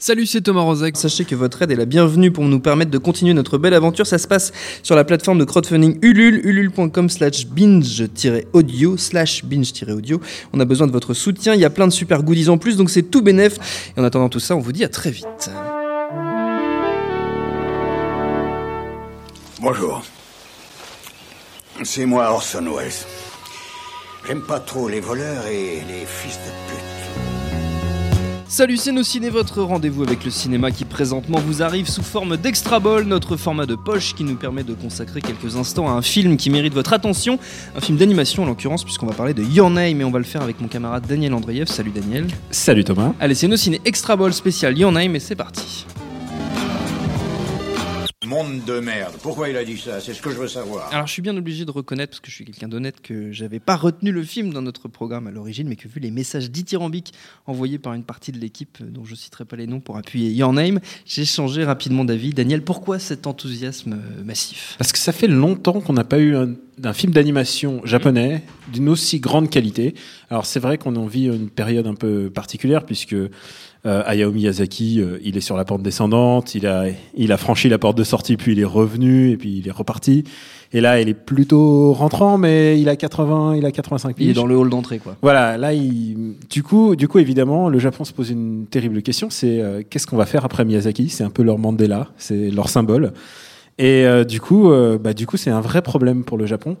Salut, c'est Thomas Rozek. Sachez que votre aide est la bienvenue pour nous permettre de continuer notre belle aventure. Ça se passe sur la plateforme de crowdfunding Ulule, ulule.com slash binge-audio, slash binge-audio. On a besoin de votre soutien. Il y a plein de super goodies en plus, donc c'est tout bénef. Et en attendant tout ça, on vous dit à très vite. Bonjour. C'est moi Orson Welles. J'aime pas trop les voleurs et les fils de. Salut, c'est nos ciné, votre rendez-vous avec le cinéma qui présentement vous arrive sous forme d'extra ball, notre format de poche qui nous permet de consacrer quelques instants à un film qui mérite votre attention, un film d'animation en l'occurrence, puisqu'on va parler de Your Name et on va le faire avec mon camarade Daniel Andreev. Salut Daniel. Salut Thomas. Allez, c'est nos ciné extra ball spécial Your Name et c'est parti. Monde de merde. Pourquoi il a dit ça? C'est ce que je veux savoir. Alors, je suis bien obligé de reconnaître, parce que je suis quelqu'un d'honnête, que j'avais pas retenu le film dans notre programme à l'origine, mais que vu les messages dithyrambiques envoyés par une partie de l'équipe, euh, dont je citerai pas les noms pour appuyer Your Name, j'ai changé rapidement d'avis. Daniel, pourquoi cet enthousiasme euh, massif? Parce que ça fait longtemps qu'on n'a pas eu un, un film d'animation japonais d'une aussi grande qualité. Alors c'est vrai qu'on en vit une période un peu particulière puisque euh, Hayao Miyazaki, euh, il est sur la pente descendante, il a, il a franchi la porte de sortie, puis il est revenu et puis il est reparti. Et là, il est plutôt rentrant, mais il a 80, il a 85 Il est piges. dans le hall d'entrée, quoi. Voilà, là, il... du coup, du coup, évidemment, le Japon se pose une terrible question. C'est euh, qu'est-ce qu'on va faire après Miyazaki? C'est un peu leur Mandela, c'est leur symbole. Et euh, du coup, euh, bah, du coup, c'est un vrai problème pour le Japon.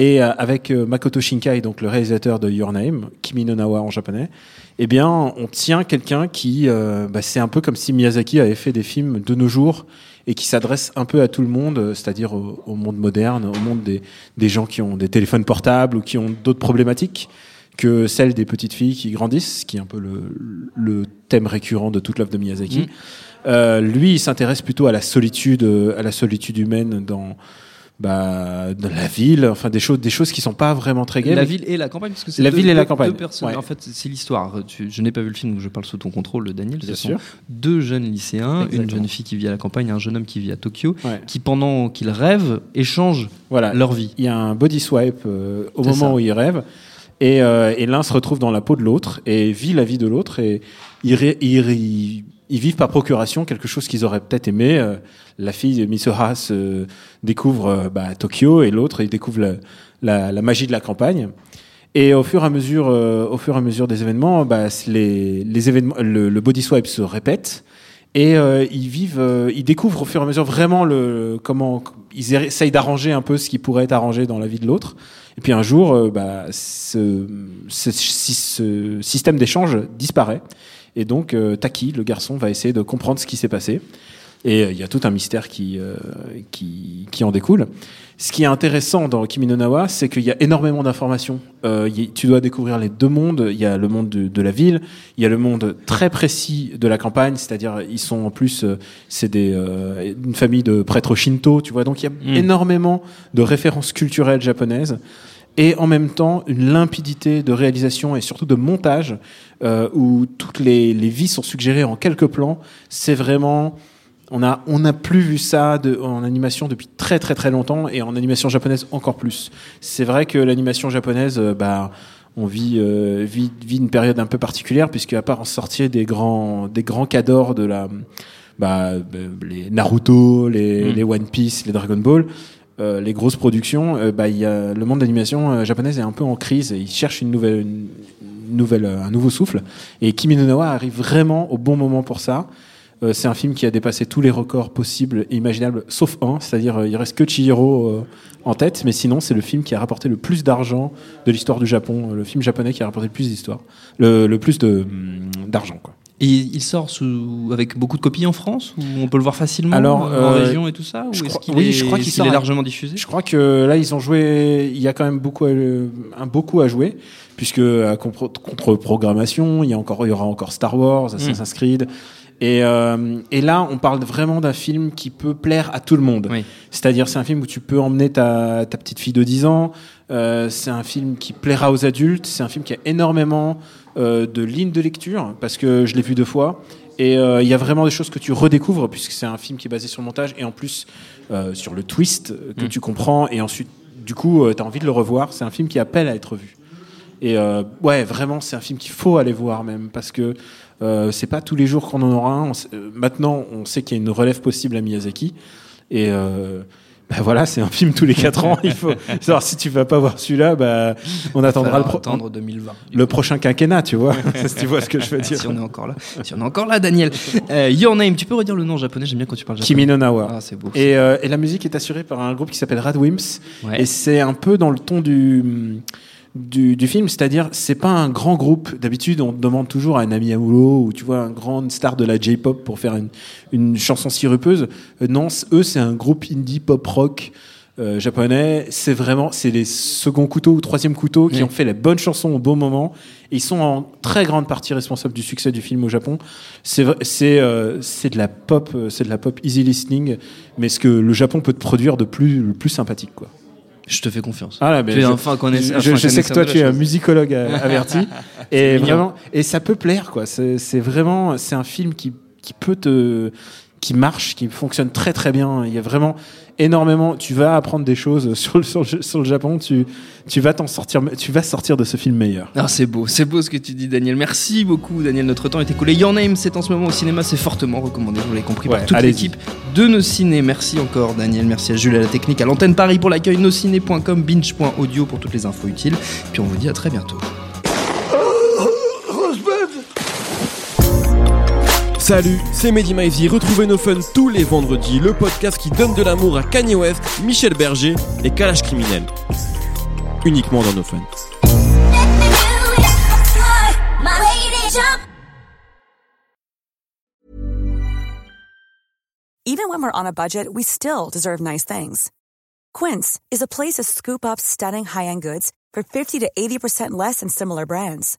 Et euh, avec euh, Makoto Shinkai, donc le réalisateur de Your Name, Kimi no Nawa en japonais, eh bien, on tient quelqu'un qui, euh, bah, c'est un peu comme si Miyazaki avait fait des films de nos jours et qui s'adresse un peu à tout le monde, c'est-à-dire au, au monde moderne, au monde des, des gens qui ont des téléphones portables ou qui ont d'autres problématiques que celle des petites filles qui grandissent, ce qui est un peu le, le thème récurrent de toute l'œuvre de Miyazaki. Mhm. Euh, lui, il s'intéresse plutôt à la solitude, à la solitude humaine dans bah, dans la ville, enfin des choses, des choses qui sont pas vraiment très gaies. La ville et la campagne, parce que c'est La deux- ville et la campagne. deux personnes. Ouais. En fait, c'est l'histoire. Je n'ai pas vu le film, donc je parle sous ton contrôle, Daniel. Bien Ce sont sûr. Deux jeunes lycéens, une jeune fille qui vit à la campagne, et un jeune homme qui vit à Tokyo, Ouais. qui pendant qu'ils rêvent échangent Voilà. leur vie. Il y a un body swipe euh, au moment ça. où ils rêvent. Et, euh, et l'un se retrouve dans la peau de l'autre et vit la vie de l'autre. Et ils, ils, ils vivent par procuration quelque chose qu'ils auraient peut-être aimé. Euh, la fille de Misoha se découvre euh, bah, Tokyo et l'autre, il découvre la, la, la magie de la campagne. Et au fur et à mesure, euh, au fur et à mesure des événements, bah, les, les événements, le, le body swipe se répète et euh, ils vivent, euh, ils découvrent au fur et à mesure vraiment le comment ils essayent d'arranger un peu ce qui pourrait être arrangé dans la vie de l'autre. Et puis un jour, euh, bah, ce, ce, ce système d'échange disparaît. Et donc euh, Taki, le garçon, va essayer de comprendre ce qui s'est passé. Et euh, il y a tout un mystère qui, euh, qui, qui en découle. Ce qui est intéressant dans Kimi no Nawa, c'est qu'il y a énormément d'informations. Euh, tu dois découvrir les deux mondes. Il y a le monde de, de la ville, il y a le monde très précis de la campagne, c'est-à-dire ils sont en plus, euh, c'est des euh, une famille de prêtres shinto, tu vois. Donc il y a Mm. énormément de références culturelles japonaises et en même temps une limpidité de réalisation et surtout de montage euh, où toutes les, les vies sont suggérées en quelques plans. C'est vraiment on a on n'a plus vu ça de, en animation depuis très très très longtemps et en animation japonaise encore plus. C'est vrai que l'animation japonaise, euh, bah on vit, euh, vit vit une période un peu particulière puisque à part en sortir des grands des grands cadors de la bah, euh, les Naruto, les, Mm. les One Piece, les Dragon Ball, euh, les grosses productions, euh, bah, y a, le monde d'animation japonaise est un peu en crise et il cherche une nouvelle, une, nouvelle, un nouveau souffle. Et Kimi no Nawa arrive vraiment au bon moment pour ça. Euh, c'est un film qui a dépassé tous les records possibles et imaginables, sauf un, c'est-à-dire euh, il reste que Chihiro euh, en tête, mais sinon c'est le film qui a rapporté le plus d'argent de l'histoire du Japon, euh, le film japonais qui a rapporté le plus d'histoire, le, le plus de hum, d'argent quoi. Et il sort sous, avec beaucoup de copies en France ou on peut le voir facilement Alors, en région et tout ça ou je est-ce crois- qu'il oui, est, je crois qu'il sort est largement diffusé? Je crois que là, ils ont joué. Il y a quand même beaucoup, à, un beaucoup à jouer, puisque à contre, programmation, il y a encore, il y aura encore Star Wars, Assassin's Creed. Et, euh, et là, on parle vraiment d'un film qui peut plaire à tout le monde. Oui. C'est-à-dire, c'est un film où tu peux emmener ta, ta petite fille de 10 ans. Euh, c'est un film qui plaira aux adultes. C'est un film qui a énormément euh, de lignes de lecture, parce que je l'ai vu deux fois. Et euh, il y a vraiment des choses que tu redécouvres, puisque c'est un film qui est basé sur le montage et en plus euh, sur le twist que Mm. tu comprends. Et ensuite, du coup, tu as envie de le revoir. C'est un film qui appelle à être vu. Et euh, ouais, vraiment, c'est un film qu'il faut aller voir même, parce que euh, c'est pas tous les jours qu'on en aura un. On sait- euh, maintenant, on sait qu'il y a une relève possible à Miyazaki. Et euh, bah voilà, c'est un film tous les 4 ans. Il faut savoir si tu vas pas voir celui-là, bah, on attendra le, Falloir pro- attendre 2020. le prochain quinquennat, tu vois. si tu vois ce que je veux dire. Si on est encore là, si on est encore là, Daniel. Euh, Your Name, tu peux redire le nom en japonais? J'aime bien quand tu parles japonais. Kimi no Nawa. Ah, c'est beau. Et, euh, et la musique est assurée par un groupe qui s'appelle Radwimps. Ouais. Et c'est un peu dans le ton du, du, du film, c'est-à-dire c'est pas un grand groupe. D'habitude, on demande toujours à un ami Amulo ou tu vois un grand star de la J-pop pour faire une, une chanson sirupeuse. Euh, non, eux c'est un groupe indie pop rock. euh, japonais, c'est vraiment c'est les seconds couteaux ou troisième couteaux qui Oui. ont fait les bonnes chansons au bon moment. Et ils sont en très grande partie responsables du succès du film au Japon. C'est c'est euh, c'est de la pop, euh, c'est de la pop easy listening, mais ce que le Japon peut te produire de plus le plus sympathique quoi. Je te fais confiance. Ah là, mais tu es je- enfin connaisseur. je, je sais que toi tu es un musicologue euh, averti et vraiment et ça peut plaire quoi. C'est vraiment c'est un film qui qui peut te qui marche, qui fonctionne très très bien. Il y a vraiment énormément. Tu vas apprendre des choses sur le, sur le, sur le Japon. Tu tu vas t'en sortir. Tu vas sortir de ce film meilleur. Ah, c'est beau, c'est beau ce que tu dis, Daniel. Merci beaucoup, Daniel. Notre temps est écoulé. Your Name, c'est en ce moment au cinéma, c'est fortement recommandé, vous l'avez compris, Ouais, par toute l'équipe de Nos Ciné. Merci encore, Daniel. Merci à Jules à la technique, à l'antenne Paris pour l'accueil, nosciné.com, binge.audio pour toutes les infos utiles. Puis on vous dit à très bientôt. Salut, c'est Mehdi Maizy. Retrouvez nos fun tous les vendredis, le podcast qui donne de l'amour à Kanye West, Michel Berger et Kalash Criminel. Uniquement dans nos fun. Even when we're on a budget, we still deserve nice things. Quince is a place to scoop up stunning high-end goods for 50 to 80% less than similar brands.